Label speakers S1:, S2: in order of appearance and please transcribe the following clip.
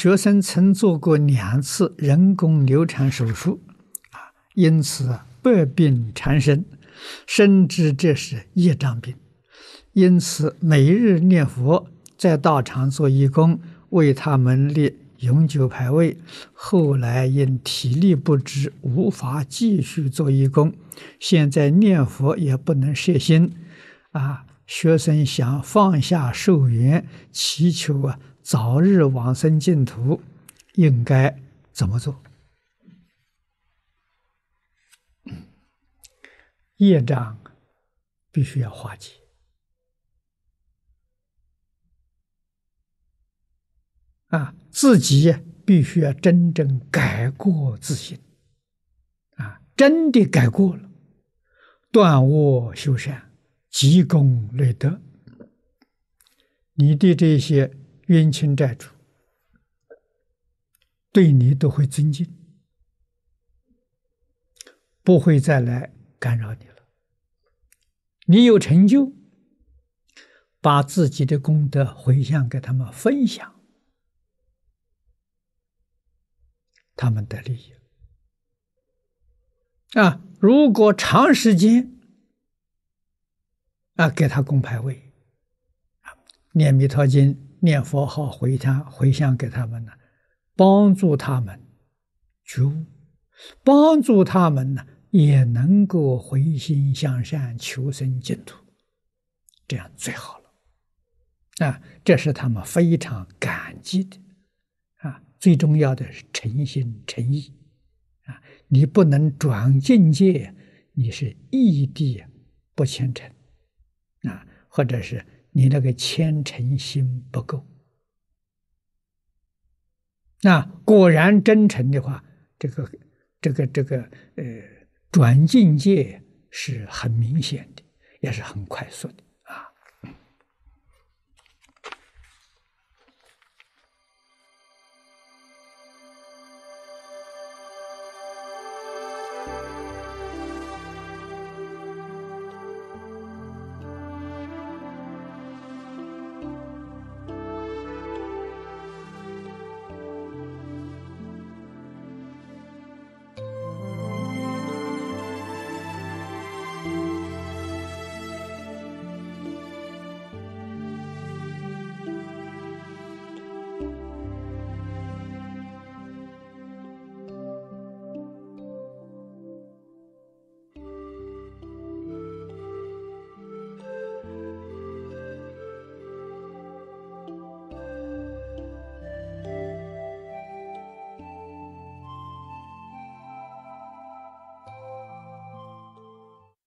S1: 学生曾做过两次人工流产手术，啊，因此百病缠身，深知这是业障病，因此每日念佛，在道场做义工，为他们立永久牌位。后来因体力不支，无法继续做义工，现在念佛也不能摄心，啊，学生想放下寿缘，祈求啊。早日往生净土，应该怎么做？业障必须要化解啊！自己必须要真正改过自新啊！真的改过了，断恶修善，积功累德，你的这些。冤亲债主对你都会尊敬，不会再来干扰你了。你有成就，把自己的功德回向给他们分享，他们的利益。啊，如果长时间啊给他供牌位，念弥陀经。念佛号回向回向给他们呢，帮助他们觉悟，帮助他们呢也能够回心向善，求生净土，这样最好了。啊，这是他们非常感激的。啊，最重要的是诚心诚意。啊，你不能转境界，你是异地不虔诚。啊，或者是。你那个虔诚心不够，那果然真诚的话，这个、这个、这个，呃，转境界是很明显的，也是很快速的。